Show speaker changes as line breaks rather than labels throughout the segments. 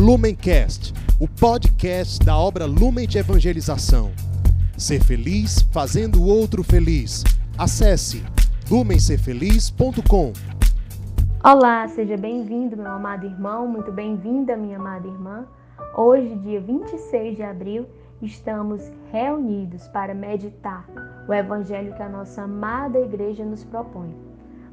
Lumencast, o podcast da obra Lumen de Evangelização. Ser feliz fazendo o outro feliz. Acesse lumencerfeliz.com.
Olá, seja bem-vindo, meu amado irmão, muito bem-vinda, minha amada irmã. Hoje, dia 26 de abril, estamos reunidos para meditar o evangelho que a nossa amada igreja nos propõe.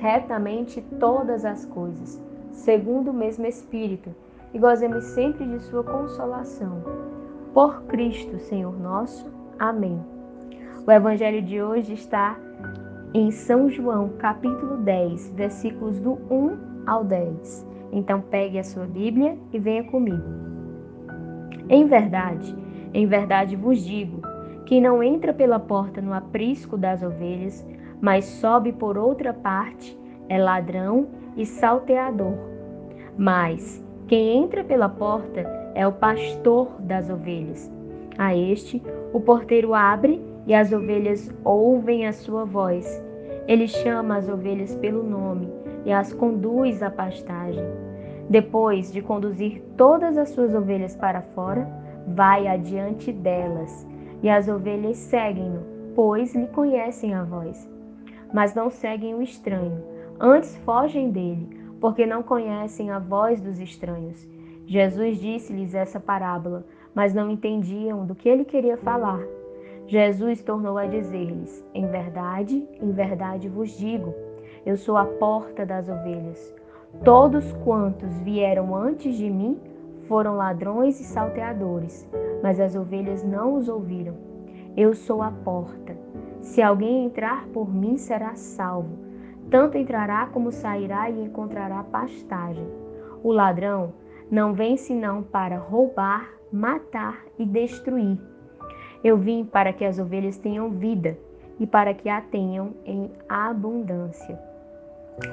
retamente todas as coisas, segundo o mesmo Espírito, e gozemos sempre de Sua consolação. Por Cristo, Senhor nosso. Amém. O Evangelho de hoje está em São João, capítulo 10, versículos do 1 ao 10. Então pegue a sua Bíblia e venha comigo. Em verdade, em verdade vos digo, que não entra pela porta no aprisco das ovelhas, mas sobe por outra parte, é ladrão e salteador. Mas quem entra pela porta é o pastor das ovelhas. A este o porteiro abre e as ovelhas ouvem a sua voz. Ele chama as ovelhas pelo nome e as conduz à pastagem. Depois de conduzir todas as suas ovelhas para fora, vai adiante delas, e as ovelhas seguem-no, pois lhe conhecem a voz mas não seguem o estranho. Antes fogem dele, porque não conhecem a voz dos estranhos. Jesus disse-lhes essa parábola, mas não entendiam do que ele queria falar. Jesus tornou a dizer-lhes: Em verdade, em verdade vos digo, eu sou a porta das ovelhas. Todos quantos vieram antes de mim foram ladrões e salteadores, mas as ovelhas não os ouviram. Eu sou a porta. Se alguém entrar por mim, será salvo. Tanto entrará como sairá e encontrará pastagem. O ladrão não vem senão para roubar, matar e destruir. Eu vim para que as ovelhas tenham vida e para que a tenham em abundância.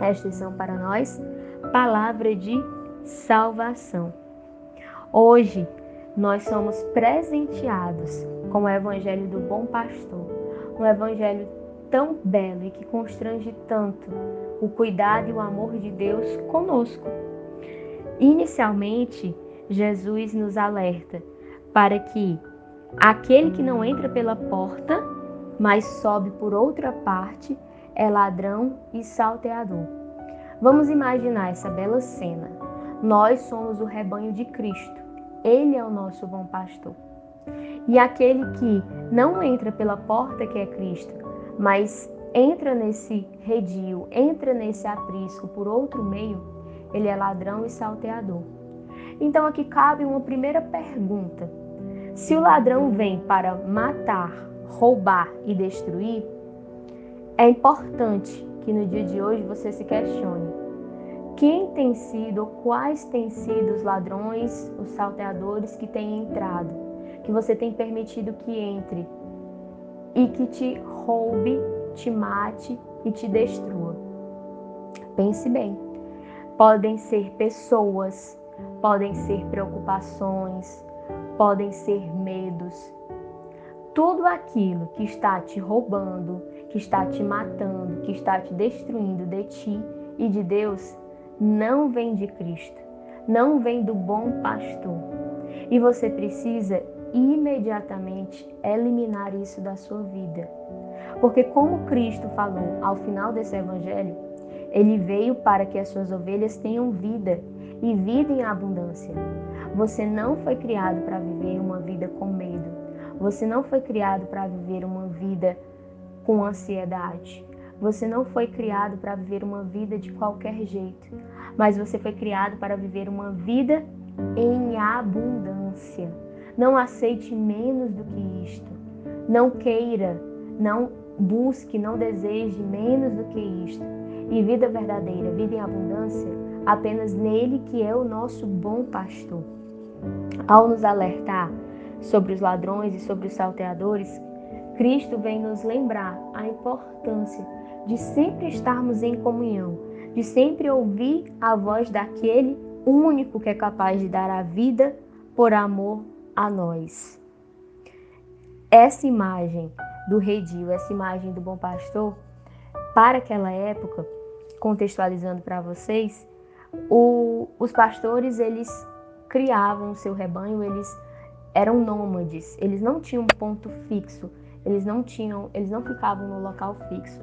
Estas são para nós palavra de salvação. Hoje nós somos presenteados com o evangelho do bom pastor um evangelho tão belo e que constrange tanto o cuidado e o amor de Deus conosco. Inicialmente, Jesus nos alerta para que aquele que não entra pela porta, mas sobe por outra parte, é ladrão e salteador. Vamos imaginar essa bela cena. Nós somos o rebanho de Cristo. Ele é o nosso bom pastor. E aquele que não entra pela porta que é Cristo, mas entra nesse redil, entra nesse aprisco por outro meio, ele é ladrão e salteador. Então aqui cabe uma primeira pergunta. Se o ladrão vem para matar, roubar e destruir, é importante que no dia de hoje você se questione quem tem sido quais têm sido os ladrões, os salteadores que têm entrado que você tem permitido que entre e que te roube, te mate e te destrua. Pense bem. Podem ser pessoas, podem ser preocupações, podem ser medos. Tudo aquilo que está te roubando, que está te matando, que está te destruindo de ti e de Deus, não vem de Cristo, não vem do bom pastor. E você precisa imediatamente eliminar isso da sua vida. Porque, como Cristo falou ao final desse evangelho, ele veio para que as suas ovelhas tenham vida e vida em abundância. Você não foi criado para viver uma vida com medo. Você não foi criado para viver uma vida com ansiedade. Você não foi criado para viver uma vida de qualquer jeito, mas você foi criado para viver uma vida em abundância. Não aceite menos do que isto. Não queira, não busque, não deseje menos do que isto. E vida verdadeira, vida em abundância, apenas nele que é o nosso bom pastor. Ao nos alertar sobre os ladrões e sobre os salteadores, Cristo vem nos lembrar a importância de sempre estarmos em comunhão, de sempre ouvir a voz daquele único que é capaz de dar a vida por amor a nós. Essa imagem do redil, essa imagem do bom pastor, para aquela época, contextualizando para vocês, o, os pastores eles criavam o seu rebanho, eles eram nômades, eles não tinham ponto fixo, eles não tinham, eles não ficavam no local fixo.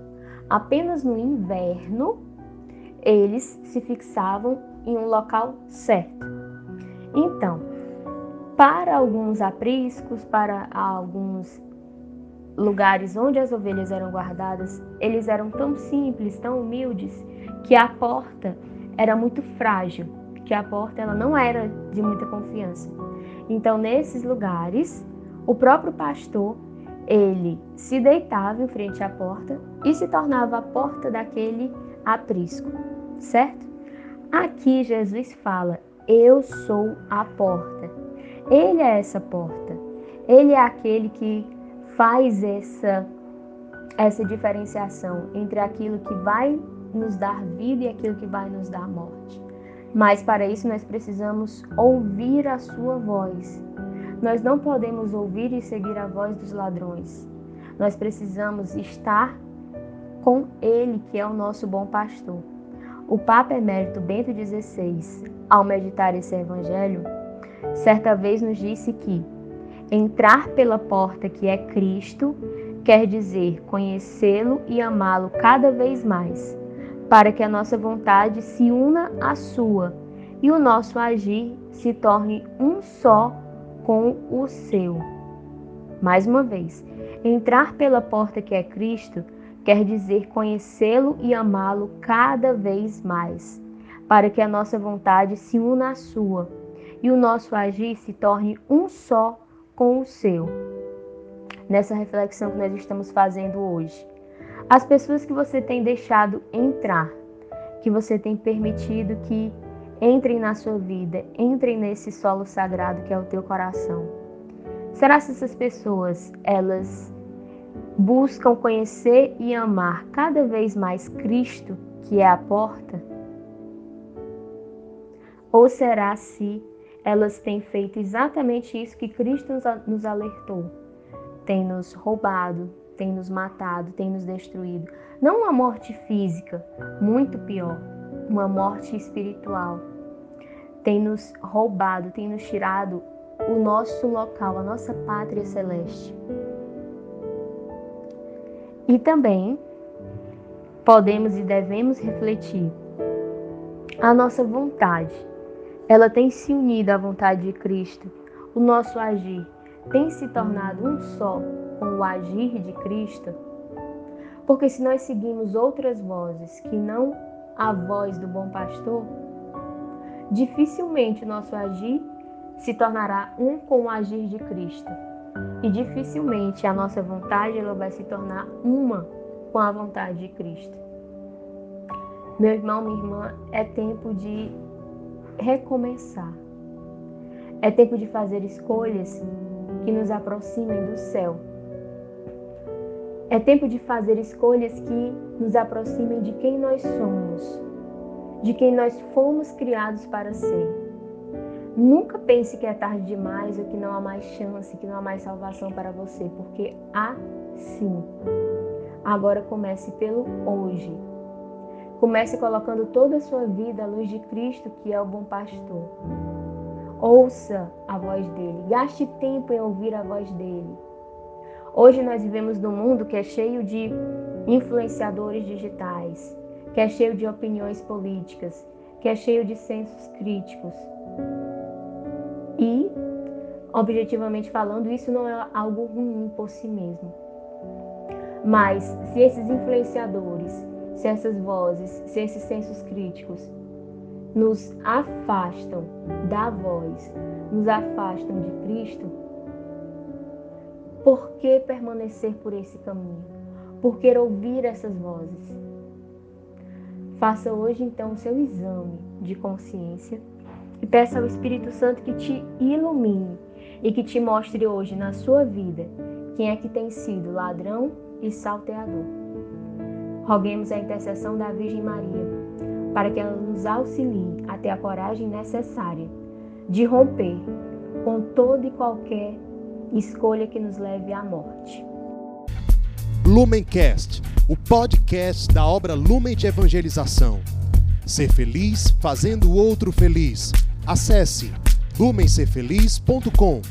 Apenas no inverno eles se fixavam em um local certo. Então, para alguns apriscos, para alguns lugares onde as ovelhas eram guardadas, eles eram tão simples, tão humildes, que a porta era muito frágil, que a porta ela não era de muita confiança. Então, nesses lugares, o próprio pastor, ele se deitava em frente à porta e se tornava a porta daquele aprisco, certo? Aqui Jesus fala: Eu sou a porta. Ele é essa porta. Ele é aquele que faz essa essa diferenciação entre aquilo que vai nos dar vida e aquilo que vai nos dar morte. Mas para isso nós precisamos ouvir a sua voz. Nós não podemos ouvir e seguir a voz dos ladrões. Nós precisamos estar com ele, que é o nosso bom pastor. O Papa Emérito Bento XVI, ao meditar esse evangelho, certa vez nos disse que entrar pela porta que é Cristo quer dizer conhecê-lo e amá-lo cada vez mais para que a nossa vontade se una à sua e o nosso agir se torne um só com o seu. Mais uma vez, entrar pela porta que é Cristo quer dizer conhecê-lo e amá-lo cada vez mais, para que a nossa vontade se una à sua e o nosso agir se torne um só com o seu. Nessa reflexão que nós estamos fazendo hoje, as pessoas que você tem deixado entrar, que você tem permitido que entrem na sua vida, entrem nesse solo sagrado que é o teu coração. Será que essas pessoas, elas buscam conhecer e amar cada vez mais Cristo, que é a porta? Ou será se elas têm feito exatamente isso que Cristo nos alertou? Tem nos roubado, tem nos matado, tem nos destruído. Não uma morte física, muito pior, uma morte espiritual. Tem nos roubado, tem nos tirado o nosso local, a nossa pátria celeste. E também podemos e devemos refletir a nossa vontade. Ela tem se unido à vontade de Cristo. O nosso agir tem se tornado um só com o agir de Cristo? Porque se nós seguimos outras vozes que não a voz do bom pastor, dificilmente o nosso agir se tornará um com o agir de Cristo. E dificilmente a nossa vontade ela vai se tornar uma com a vontade de Cristo. Meu irmão, minha irmã, é tempo de recomeçar. É tempo de fazer escolhas que nos aproximem do céu é tempo de fazer escolhas que nos aproximem de quem nós somos, de quem nós fomos criados para ser. Nunca pense que é tarde demais ou que não há mais chance, que não há mais salvação para você, porque há sim. Agora comece pelo hoje. Comece colocando toda a sua vida à luz de Cristo, que é o bom pastor. Ouça a voz dele, gaste tempo em ouvir a voz dele. Hoje nós vivemos num mundo que é cheio de influenciadores digitais, que é cheio de opiniões políticas, que é cheio de sensos críticos. E, objetivamente falando, isso não é algo ruim por si mesmo. Mas se esses influenciadores, se essas vozes, se esses sensos críticos nos afastam da voz, nos afastam de Cristo, por que permanecer por esse caminho? Por que ouvir essas vozes? Faça hoje então o seu exame de consciência E peça ao Espírito Santo que te ilumine e que te mostre hoje na sua vida quem é que tem sido ladrão e salteador. Roguemos a intercessão da Virgem Maria para que ela nos auxilie a ter a coragem necessária de romper com toda e qualquer escolha que nos leve à morte.
Lumencast, o podcast da obra Lumen de Evangelização. Ser feliz fazendo o outro feliz. Acesse lumencerfeliz.com.